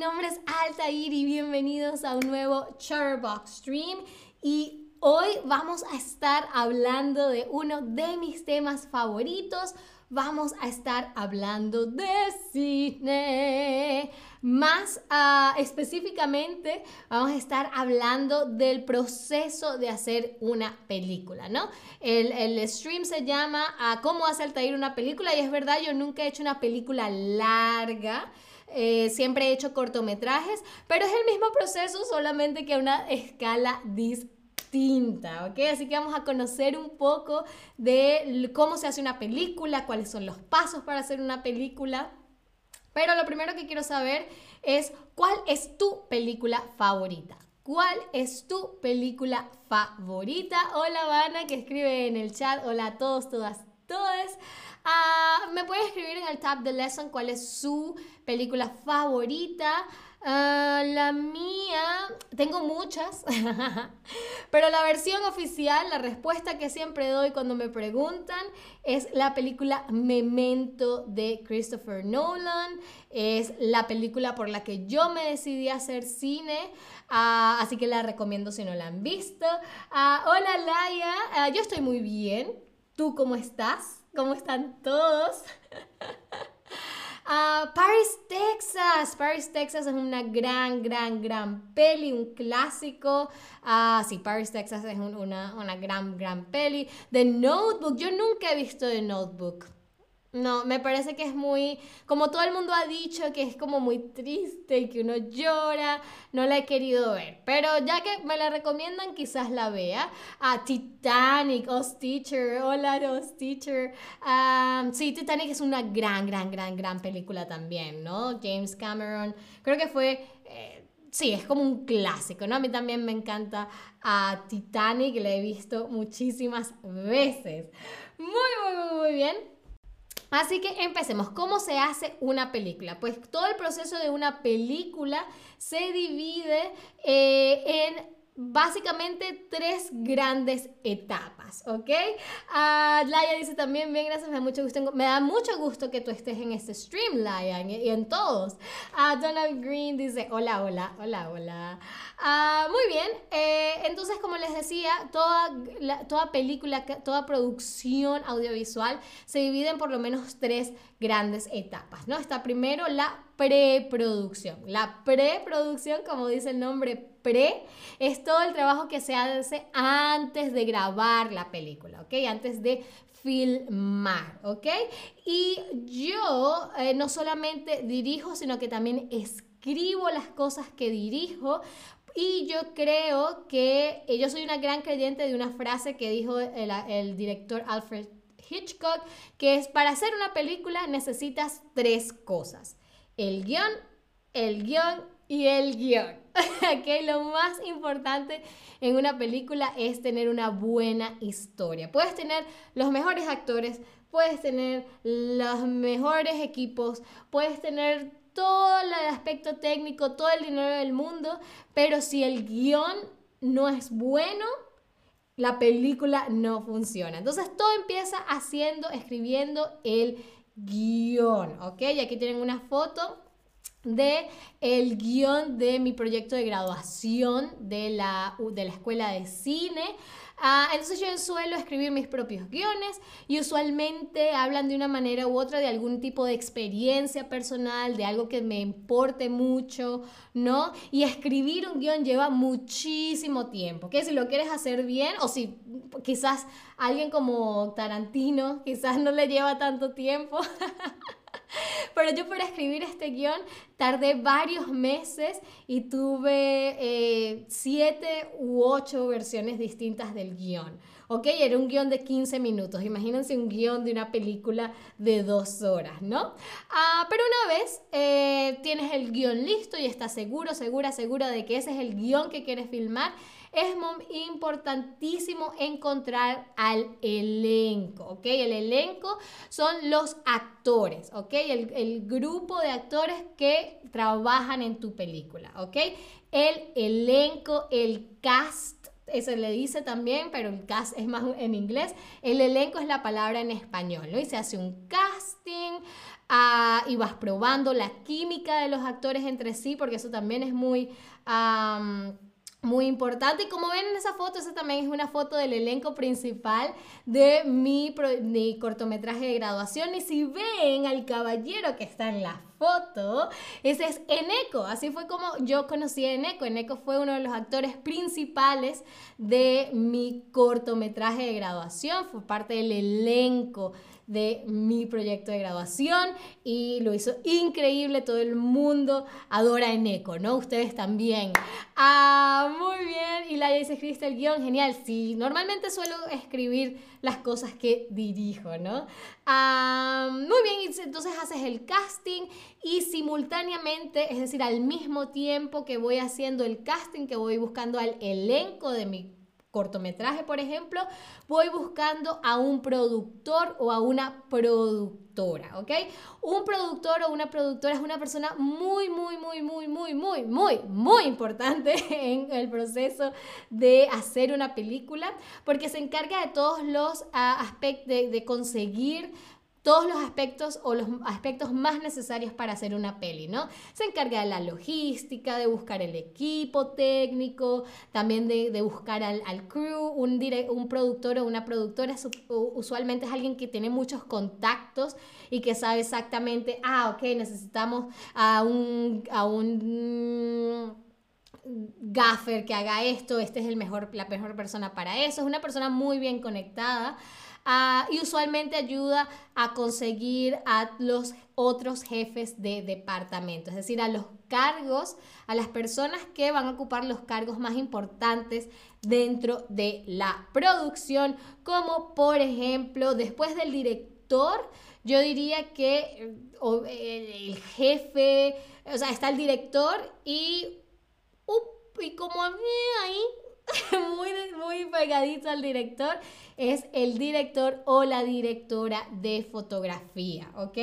nombre es Altair y bienvenidos a un nuevo Chatterbox Stream. Y hoy vamos a estar hablando de uno de mis temas favoritos. Vamos a estar hablando de cine. Más ah, específicamente, vamos a estar hablando del proceso de hacer una película, ¿no? El, stream se llama ah, ¿Cómo hace Altair una película? Y es verdad, yo nunca he hecho una película larga. Eh, siempre he hecho cortometrajes, pero es el mismo proceso, solamente que a una escala distinta, ¿ok? Así que vamos a conocer un poco de cómo se hace una película, cuáles son los pasos para hacer una película. Pero lo primero que quiero saber es cuál es tu película favorita. ¿Cuál es tu película favorita? Hola, Vana, que escribe en el chat. Hola a todos, todas, todas. Ah, me puede escribir en el tab de lesson cuál es su película favorita. Ah, la mía, tengo muchas, pero la versión oficial, la respuesta que siempre doy cuando me preguntan es la película Memento de Christopher Nolan. Es la película por la que yo me decidí hacer cine, ah, así que la recomiendo si no la han visto. hola Laia, yo estoy muy bien. ¿Tú cómo estás? ¿Cómo están todos? Uh, Paris, Texas. Paris, Texas es una gran, gran, gran peli, un clásico. Uh, sí, Paris, Texas es una, una gran, gran peli. The Notebook. Yo nunca he visto The Notebook. No, me parece que es muy, como todo el mundo ha dicho, que es como muy triste y que uno llora, no la he querido ver, pero ya que me la recomiendan, quizás la vea. Ah, Titanic, Oz Teacher, hola Oz Teacher. sí, Titanic es una gran, gran, gran, gran película también, ¿no? James Cameron, creo que fue... Eh, sí, es como un clásico, ¿no? A mí también me encanta a Titanic, la he visto muchísimas veces. Muy, muy, muy, muy bien. Así que empecemos. ¿Cómo se hace una película? Pues todo el proceso de una película se divide eh, en básicamente tres grandes etapas, ¿ok? Uh, Laia dice también, bien, gracias, me da mucho gusto, me da mucho gusto que tú estés en este stream, Laia, y en todos. Uh, Donald Green dice, hola, hola, hola, hola. Uh, muy bien, eh, entonces como les decía, toda, toda película, toda producción audiovisual se divide en por lo menos tres grandes etapas, ¿no? Está primero la preproducción. La preproducción, como dice el nombre pre, es todo el trabajo que se hace antes de grabar la película, ¿ok? Antes de filmar, ¿ok? Y yo eh, no solamente dirijo, sino que también escribo las cosas que dirijo. Y yo creo que eh, yo soy una gran creyente de una frase que dijo el, el director Alfred Hitchcock, que es para hacer una película necesitas tres cosas. El guion, el guion y el guion. okay, lo más importante en una película es tener una buena historia. Puedes tener los mejores actores, puedes tener los mejores equipos, puedes tener todo el aspecto técnico, todo el dinero del mundo, pero si el guion no es bueno, la película no funciona. Entonces todo empieza haciendo, escribiendo el guion, ¿ok? Y aquí tienen una foto de el guion de mi proyecto de graduación de la, de la escuela de cine. Ah, entonces yo suelo escribir mis propios guiones y usualmente hablan de una manera u otra de algún tipo de experiencia personal, de algo que me importe mucho, ¿no? Y escribir un guion lleva muchísimo tiempo, que si lo quieres hacer bien o si quizás alguien como Tarantino quizás no le lleva tanto tiempo. Pero yo para escribir este guion tardé varios meses y tuve eh, siete u ocho versiones distintas del guion. Ok, era un guion de 15 minutos. Imagínense un guion de una película de dos horas, ¿no? Ah, pero una vez eh, tienes el guion listo y estás seguro, segura, segura de que ese es el guion que quieres filmar, es importantísimo encontrar al elenco, ¿ok? El elenco son los actores, ¿ok? El, el grupo de actores que trabajan en tu película, ¿ok? El elenco, el cast eso le dice también, pero el cast es más en inglés. El elenco es la palabra en español, ¿no? Y se hace un casting ah, y vas probando la química de los actores entre sí, porque eso también es muy muy importante. Y como ven en esa foto, esa también es una foto del elenco principal de mi, mi, cortometraje de graduación. Y si ven al caballero que está en la foto, ese es Eneco. Así fue como yo conocí a Eneco. Eneco fue uno de los actores principales de mi cortometraje de graduación. Fue parte del elenco de mi proyecto de graduación y lo hizo increíble, todo el mundo adora Eneco, ¿no? Ustedes también. Ah, muy bien, y la dice, escribiste el guion, genial, sí, normalmente suelo escribir las cosas que dirijo, ¿no? Ah, muy bien, entonces haces el casting y simultáneamente, es decir, al mismo tiempo que voy haciendo el casting, que voy buscando al elenco de mi cortometraje, por ejemplo, voy buscando a un productor o a una productora, ¿ok? Un productor o una productora es una persona muy, muy, muy, muy, muy, muy, muy, muy importante en el proceso de hacer una película porque se encarga de todos los ah, aspectos de conseguir todos los aspectos o los aspectos más necesarios para hacer una peli, ¿no? Se encarga de la logística, de buscar el equipo técnico, también de, buscar al, crew, un, un productor o una productora usualmente es alguien que tiene muchos contactos y que sabe exactamente, ah, ok, necesitamos a un... A un gaffer que haga esto, este es el mejor, la mejor persona para eso, es una persona muy bien conectada Ah, y usualmente ayuda a conseguir a los otros jefes de departamento, es decir, a los cargos, a las personas que van a ocupar los cargos más importantes dentro de la producción, como por ejemplo, después del director, yo diría que eh, el jefe, o sea, está el director y, y como ahí muy, muy pegadito al director, es el director o la directora de fotografía, ¿ok?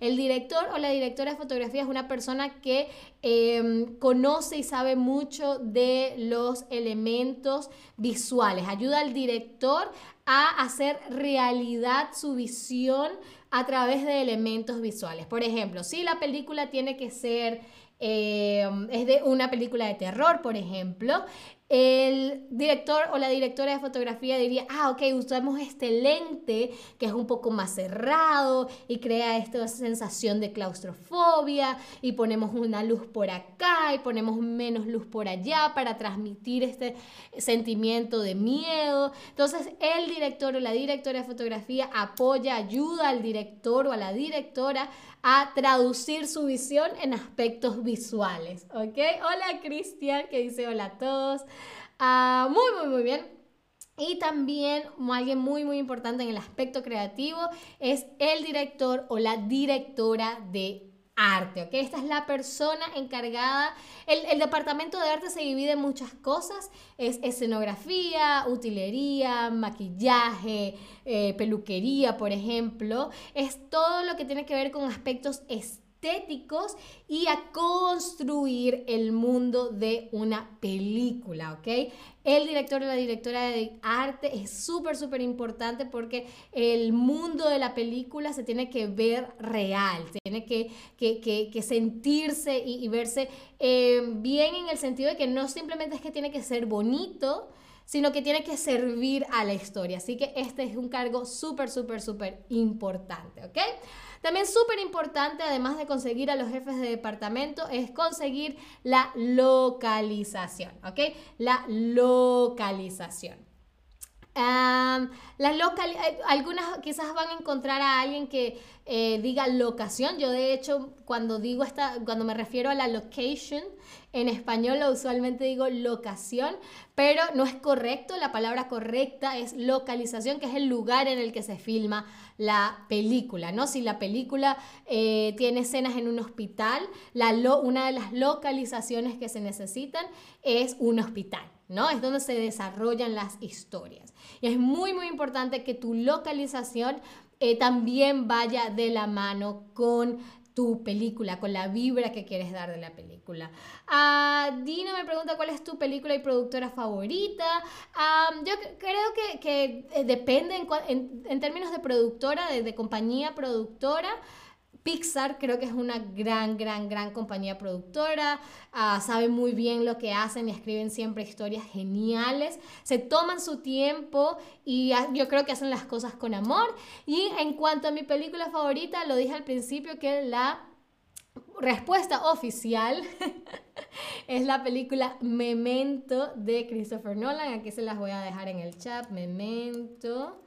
El director o la directora de fotografía es una persona que em, conoce y sabe mucho de los elementos visuales, ayuda al director a hacer realidad su visión a través de elementos visuales. Por ejemplo, si la película tiene que ser em, es de una película de terror, por ejemplo, el director o la directora de fotografía diría, ah, ok, usamos este lente que es un poco más cerrado y crea esta sensación de claustrofobia y ponemos una luz por acá y ponemos menos luz por allá para transmitir este sentimiento de miedo. Entonces, el director o la directora de fotografía apoya, ayuda al director o a la directora a traducir su visión en aspectos visuales, ¿ok? Hola Cristian, que dice hola a todos. Ah, muy, muy, muy bien. Y también alguien muy, muy importante en el aspecto creativo es el director o la directora de arte, ¿ok? Esta es la persona encargada. El, departamento de arte se divide en muchas cosas. Es escenografía, utilería, maquillaje, eh, peluquería, por ejemplo. Es todo lo que tiene que ver con aspectos estéticos estéticos y a construir el mundo de una película, ¿ok? El director o la directora de arte es súper, súper importante porque el mundo de la película se tiene que ver real, tiene que, que, sentirse y, verse eh, bien en el sentido de que no simplemente es que tiene que ser bonito, sino que tiene que servir a la historia. Así que este es un cargo súper, súper, súper importante, ¿ok? También súper importante, además de conseguir a los jefes de departamento, es conseguir la localización, ¿ok? La localización. las local eh, algunas quizás van a encontrar a alguien que eh, diga locación. Yo de hecho cuando digo esta, cuando me refiero a la location, en español usualmente digo locación, pero no es correcto. La palabra correcta es localización, que es el lugar en el que se filma la película, ¿no? Si la película eh, tiene escenas en un hospital, una de las localizaciones que se necesitan es un hospital. ¿no? Es donde se desarrollan las historias. Y es muy, muy importante que tu localización eh, también vaya de la mano con tu película, con la vibra que quieres dar de la película. Uh, Dina me pregunta cuál es tu película y productora favorita. yo creo que, que eh, depende en, en, términos de productora, de, de compañía productora. Pixar creo que es una gran, gran, gran compañía productora, uh, sabe muy bien lo que hacen y escriben siempre historias geniales, se toman su tiempo y yo creo que hacen las cosas con amor. Y en cuanto a mi película favorita, lo dije al principio que la respuesta oficial es la película Memento de Christopher Nolan, aquí se las voy a dejar en el chat, Memento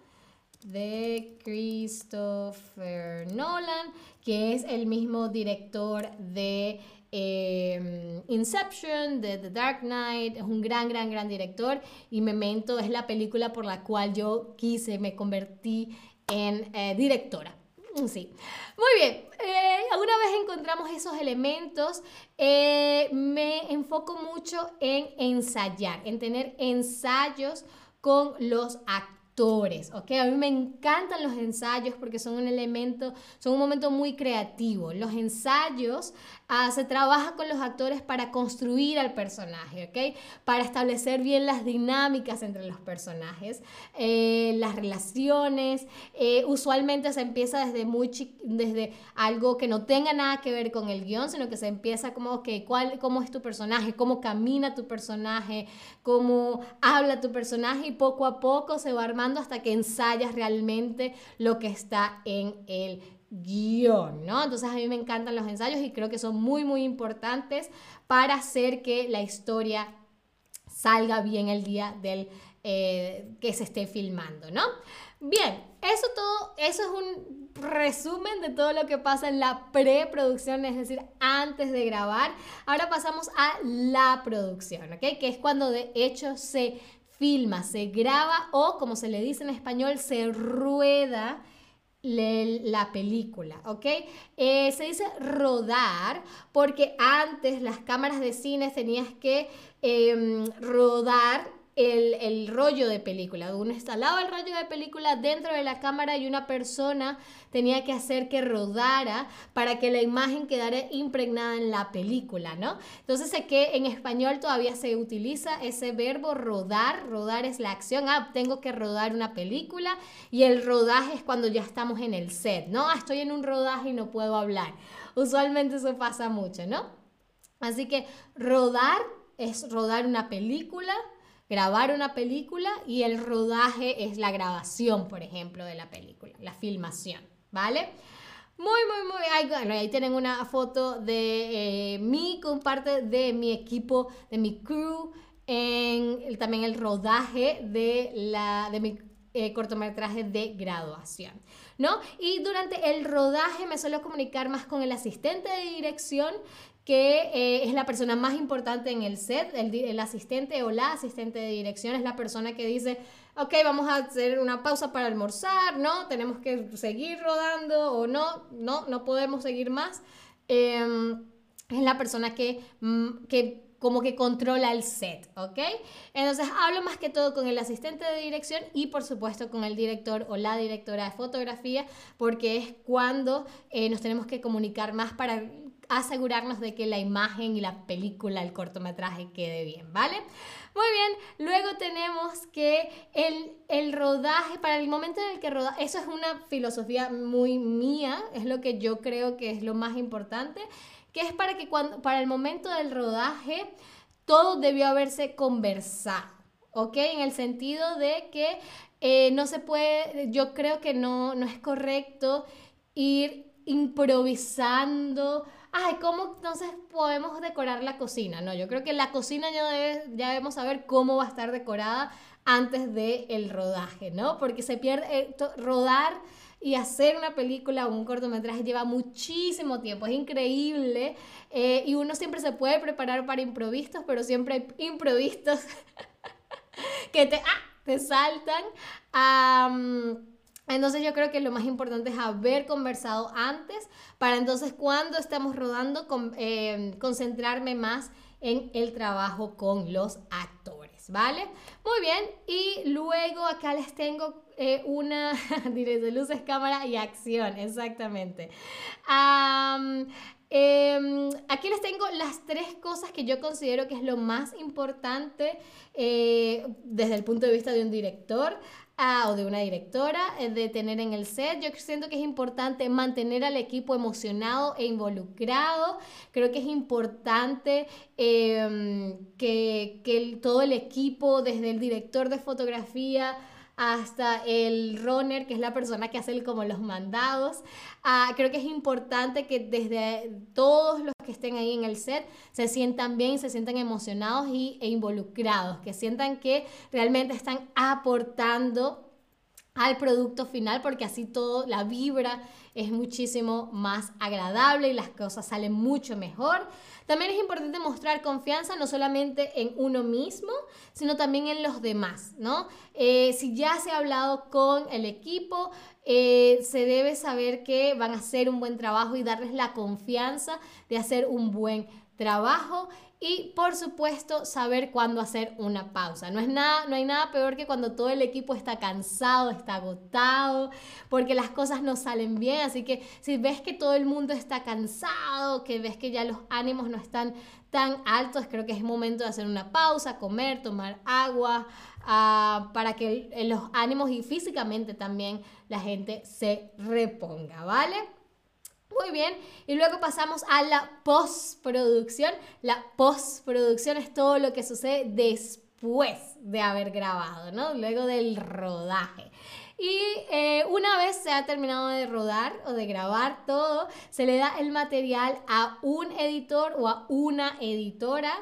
de Christopher Nolan, que es el mismo director de em, Inception, de The Dark Knight, es un gran, gran, gran director y Memento es la película por la cual yo quise, me convertí en eh, directora. Sí. Muy bien. Eh, alguna vez encontramos esos elementos, eh, me enfoco mucho en ensayar, en tener ensayos con los actores ¿ok? A mí me encantan los ensayos porque son un elemento, son un momento muy creativo. Los ensayos ah, se trabaja con los actores para construir al personaje, ¿ok? Para establecer bien las dinámicas entre los personajes, eh, las relaciones. Eh, usualmente se empieza desde muy desde algo que no tenga nada que ver con el guion, sino que se empieza como, ok, ¿cuál, ¿cómo es tu personaje? ¿Cómo camina tu personaje? ¿Cómo habla tu personaje? Y poco a poco se va armando hasta que ensayas realmente lo que está en el guion, ¿no? Entonces a mí me encantan los ensayos y creo que son muy, muy importantes para hacer que la historia salga bien el día del eh, que se esté filmando, ¿no? Bien, eso todo, eso es un resumen de todo lo que pasa en la preproducción, es decir, antes de grabar. Ahora pasamos a la producción, ¿ok? Que es cuando de hecho se filma, se graba o, como se le dice en español, se rueda la película, ¿ok? Eh, se dice rodar porque antes las cámaras de cine tenías que em, rodar el, rollo de película. Uno instalaba el rollo de película dentro de la cámara y una persona tenía que hacer que rodara para que la imagen quedara impregnada en la película, ¿no? Entonces sé que en español todavía se utiliza ese verbo rodar. Rodar es la acción. Ah, tengo que rodar una película y el rodaje es cuando ya estamos en el set, ¿no? Ah, estoy en un rodaje y no puedo hablar. Usualmente eso pasa mucho, ¿no? Así que rodar es rodar una película grabar una película y el rodaje es la grabación, por ejemplo, de la película, la filmación, ¿vale? Muy, muy, muy. Ahí, tienen una foto de eh, mí con parte de mi equipo, de mi crew, en también el rodaje de, la, de mi eh, cortometraje de graduación, ¿no? Y durante el rodaje me suelo comunicar más con el asistente de dirección que eh, es la persona más importante en el set, el, asistente o la asistente de dirección es la persona que dice, ok, vamos a hacer una pausa para almorzar, no, tenemos que seguir rodando o no, no, no podemos seguir más. Em, es la persona que, mm, que como que controla el set, ¿ok? Entonces hablo más que todo con el asistente de dirección y por supuesto con el director o la directora de fotografía, porque es cuando eh, nos tenemos que comunicar más para asegurarnos de que la imagen y la película, el cortometraje quede bien, ¿vale? Muy bien, luego tenemos que el, el rodaje, para el momento en el que roda, eso es una filosofía muy mía, es lo que yo creo que es lo más importante, que es para que cuando, para el momento del rodaje, todo debió haberse conversado, ¿ok? En el sentido de que eh, no se puede, yo creo que no, no es correcto ir improvisando ay, ¿cómo entonces podemos decorar la cocina? No, yo creo que la cocina ya, debe, ya debemos saber cómo va a estar decorada antes del el rodaje, ¿no? Porque se pierde, eh, rodar y hacer una película o un cortometraje lleva muchísimo tiempo, es increíble eh, y uno siempre se puede preparar para improvistos, pero siempre hay improvistos que te, ah, te saltan. Entonces yo creo que lo más importante es haber conversado antes para entonces cuando estamos rodando con, eh, concentrarme más en el trabajo con los actores. ¿vale? Muy bien, y luego acá les tengo eh, una dirección de luces, cámara y acción, exactamente. Em, aquí les tengo las tres cosas que yo considero que es lo más importante eh, desde el punto de vista de un director ah, o de una directora eh, de tener en el set. Yo siento que es importante mantener al equipo emocionado e involucrado. Creo que es importante em, que, que todo el equipo, desde el director de fotografía, hasta el runner, que es la persona que hace como los mandados. Ah, creo que es importante que desde todos los que estén ahí en el set se sientan bien, se sientan emocionados y, e involucrados, que sientan que realmente están aportando al producto final porque así todo, la vibra es muchísimo más agradable y las cosas salen mucho mejor. También es importante mostrar confianza no solamente en uno mismo, sino también en los demás, ¿no? Eh, si ya se ha hablado con el equipo, eh, se debe saber que van a hacer un buen trabajo y darles la confianza de hacer un buen trabajo y por supuesto saber cuándo hacer una pausa. No, es nada, no hay nada peor que cuando todo el equipo está cansado, está agotado, porque las cosas no salen bien. Así que si ves que todo el mundo está cansado, que ves que ya los ánimos no están tan altos, creo que es momento de hacer una pausa, comer, tomar agua, ah, para que los ánimos y físicamente también la gente se reponga, ¿vale? Muy bien, y luego pasamos a la postproducción. La postproducción es todo lo que sucede después de haber grabado, ¿no? Luego del rodaje. Y eh, una vez se ha terminado de rodar o de grabar todo, se le da el material a un editor o a una editora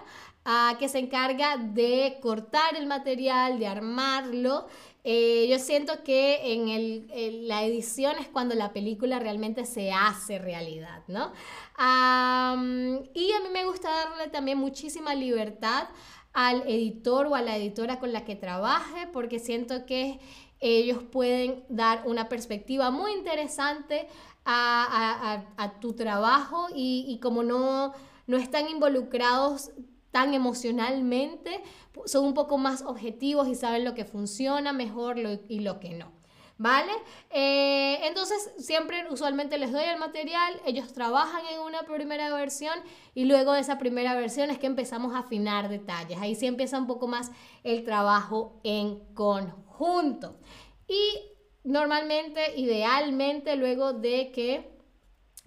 a, que se encarga de cortar el material, de armarlo eh, yo siento que en, el, la edición es cuando la película realmente se hace realidad, ¿no? y a mí me gusta darle también muchísima libertad al editor o a la editora con la que trabaje, porque siento que ellos pueden dar una perspectiva muy interesante a, tu trabajo y, y como no, no están involucrados tan emocionalmente, son un poco más objetivos y saben lo que funciona mejor y lo que no. ¿Vale? Eh, entonces, siempre usualmente les doy el material, ellos trabajan en una primera versión y luego de esa primera versión es que empezamos a afinar detalles. Ahí sí empieza un poco más el trabajo en conjunto. Y normalmente, idealmente, luego de que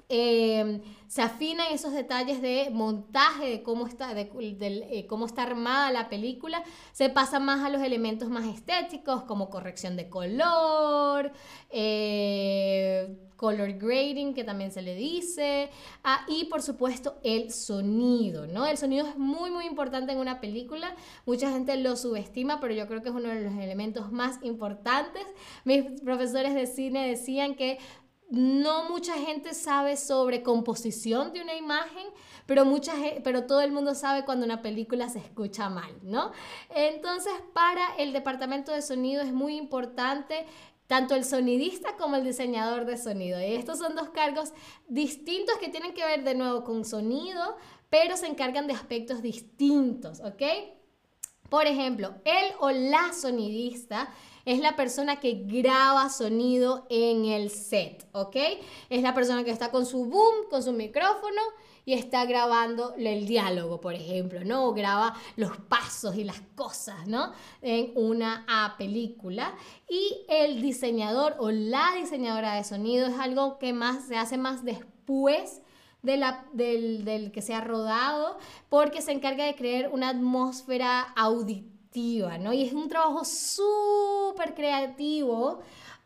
Em, se afinan esos detalles de montaje, de cómo está, de, eh, cómo está armada la película, se pasa más a los elementos más estéticos como corrección de color, eh, color grading, que también se le dice, ah, y por supuesto el sonido, ¿no? El sonido es muy, muy importante en una película, mucha gente lo subestima, pero yo creo que es uno de los elementos más importantes. Mis profesores de cine decían que no mucha gente sabe sobre composición de una imagen, pero, mucha, pero todo el mundo sabe cuando una película se escucha mal, ¿no? Entonces, para el departamento de sonido es muy importante tanto el sonidista como el diseñador de sonido. Y estos son dos cargos distintos que tienen que ver de nuevo con sonido, pero se encargan de aspectos distintos, ¿ok? Por ejemplo, él o la sonidista es la persona que graba sonido en el set, ¿ok? Es la persona que está con su boom, con su micrófono y está grabando el diálogo, por ejemplo, ¿no? O graba los pasos y las cosas, ¿no? En una película. Y el diseñador o la diseñadora de sonido es algo que más se hace más después de la, del, del, que se ha rodado, porque se encarga de crear una atmósfera auditiva ¿no? Y es un trabajo súper creativo.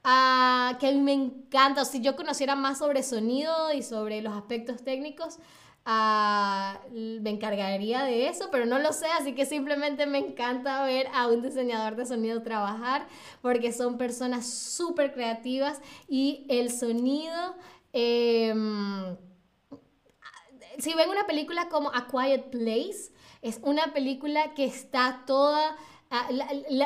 Ah, que a mí me encanta. Si yo conociera más sobre sonido y sobre los aspectos técnicos, ah, me encargaría de eso, pero no lo sé, así que simplemente me encanta ver a un diseñador de sonido trabajar porque son personas súper creativas y el sonido... Em, si ven una película como A Quiet Place, es una película que está toda... Ah,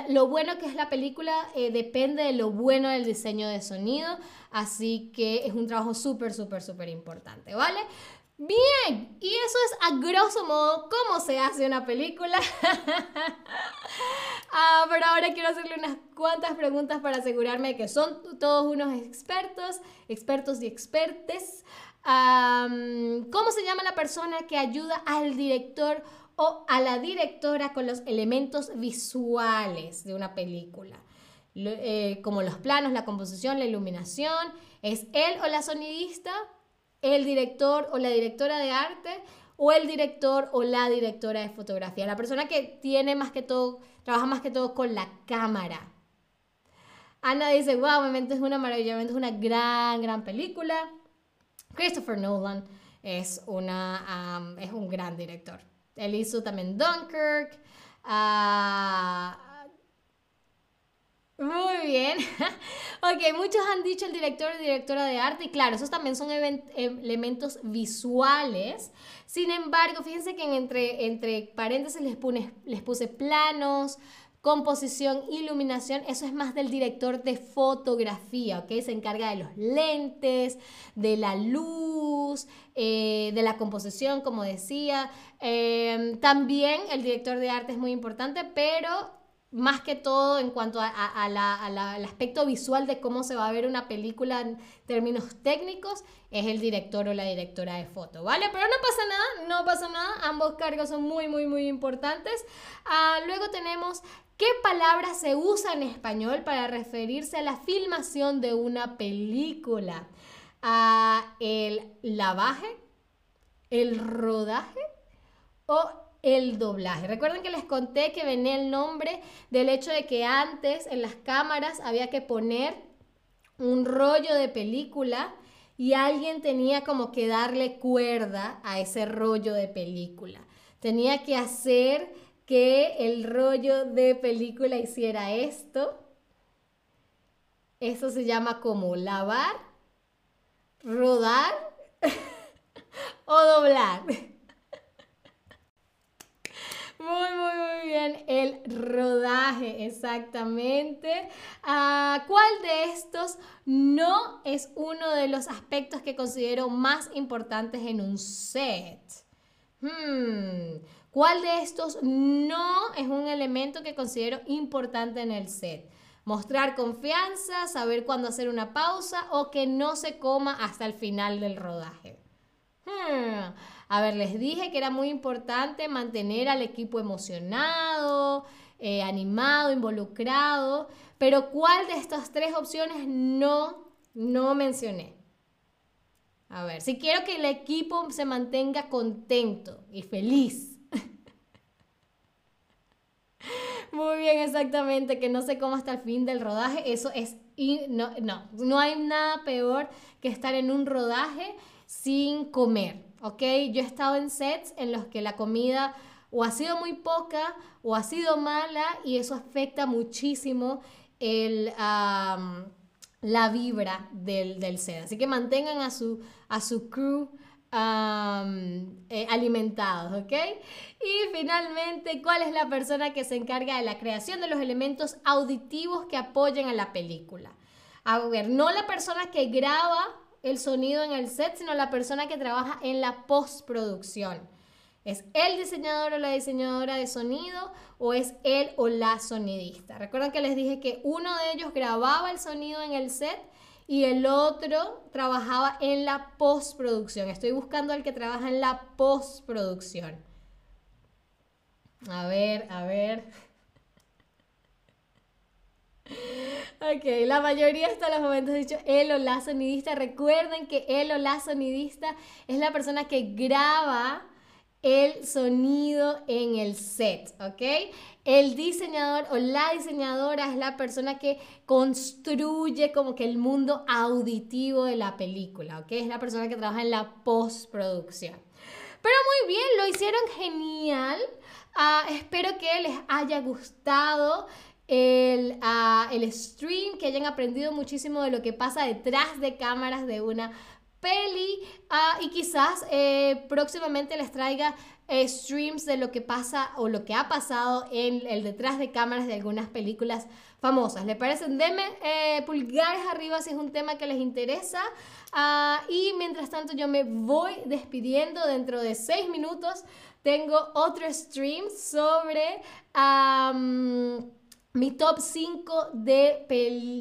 lo bueno que es la película eh, depende de lo bueno del diseño de sonido, así que es un trabajo súper, súper, súper importante, ¿vale? Bien, y eso es a grosso modo cómo se hace una película. ah, pero ahora quiero hacerle unas cuantas preguntas para asegurarme de que son todos unos expertos, expertos y expertes. ¿Cómo se llama la persona que ayuda al director a la directora con los elementos visuales de una película? Eh, como los planos, la composición, la iluminación. ¿Es él o la sonidista? el director o la directora de arte o el director o la directora de fotografía. La persona que tiene más que todo, trabaja más que todo con la cámara. Ana dice, wow, Memento es una maravilla, Memento es una gran, gran película. Christopher Nolan es, una, es un gran director. Él hizo también Dunkirk. Uh, muy bien. ok, muchos han dicho el director y directora de arte, y claro, esos también son elementos visuales. Sin embargo, fíjense que entre, entre paréntesis les, les puse planos, composición, iluminación, eso es más del director de fotografía, ¿ok? Se encarga de los lentes, de la luz, eh, de la composición, como decía. Eh, también el director de arte es muy importante, pero más que todo en cuanto al aspecto visual de cómo se va a ver una película en términos técnicos, es el director o la directora de foto, ¿vale? Pero no pasa nada, no pasa nada, ambos cargos son muy, muy, muy importantes. Ah, luego tenemos qué palabra se usa en español para referirse a la filmación de una película. Ah, el lavaje, el rodaje o el doblaje. Recuerden que les conté que venía el nombre del hecho de que antes en las cámaras había que poner un rollo de película y alguien tenía como que darle cuerda a ese rollo de película. Tenía que hacer que el rollo de película hiciera esto. Eso se llama como lavar, rodar o doblar. Muy, muy, muy bien. El rodaje, exactamente. Ah, ¿Cuál de estos no es uno de los aspectos que considero más importantes en un set? Hmm, ¿Cuál de estos no es un elemento que considero importante en el set? Mostrar confianza, saber cuándo hacer una pausa o que no se coma hasta el final del rodaje. Hmm. A ver, les dije que era muy importante mantener al equipo emocionado, eh, animado, involucrado, pero ¿cuál de estas tres opciones no, no mencioné? A ver, si quiero que el equipo se mantenga contento y feliz. Muy bien, exactamente, que no se coma hasta el fin del rodaje. Eso es, no, no, no hay nada peor que estar en un rodaje sin comer. ¿ok? Yo he estado en sets en los que la comida o ha sido muy poca o ha sido mala y eso afecta muchísimo el, la vibra del, del, set. Así que mantengan a su, a su crew eh, alimentados, ¿ok? Y finalmente, ¿cuál es la persona que se encarga de la creación de los elementos auditivos que apoyen a la película? A ver, no la persona que graba el sonido en el set, sino la persona que trabaja en la postproducción. ¿Es el diseñador o la diseñadora de sonido o es él o la sonidista? Recuerden que les dije que uno de ellos grababa el sonido en el set y el otro trabajaba en la postproducción. Estoy buscando al que trabaja en la postproducción. A ver, a ver. Ok, la mayoría hasta los momentos dicho él o la sonidista. Recuerden que él o la sonidista es la persona que graba el sonido en el set, ¿ok? El diseñador o la diseñadora es la persona que construye como que el mundo auditivo de la película, ¿ok? Es la persona que trabaja en la postproducción. Pero muy bien, lo hicieron genial. Ah, espero que les haya gustado el, uh, el stream, que hayan aprendido muchísimo de lo que pasa detrás de cámaras de una peli ah, y quizás eh, próximamente les traiga eh, streams de lo que pasa o lo que ha pasado en el detrás de cámaras de algunas películas famosas. ¿Le parecen? Denme eh, pulgares arriba si es un tema que les interesa. Ah, y mientras tanto yo me voy despidiendo dentro de seis minutos. Tengo otro stream sobre mi top 5 de,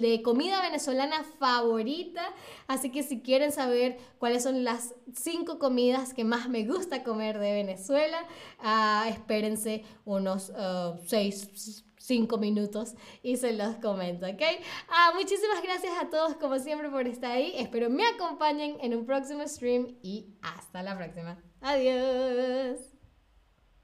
de, comida venezolana favorita. Así que si quieren saber cuáles son las 5 comidas que más me gusta comer de Venezuela, uh, espérense unos 6, uh, 5 minutos y se los comento, ¿ok? Uh, muchísimas gracias a todos como siempre por estar ahí. Espero me acompañen en un próximo stream y hasta la próxima. Adiós.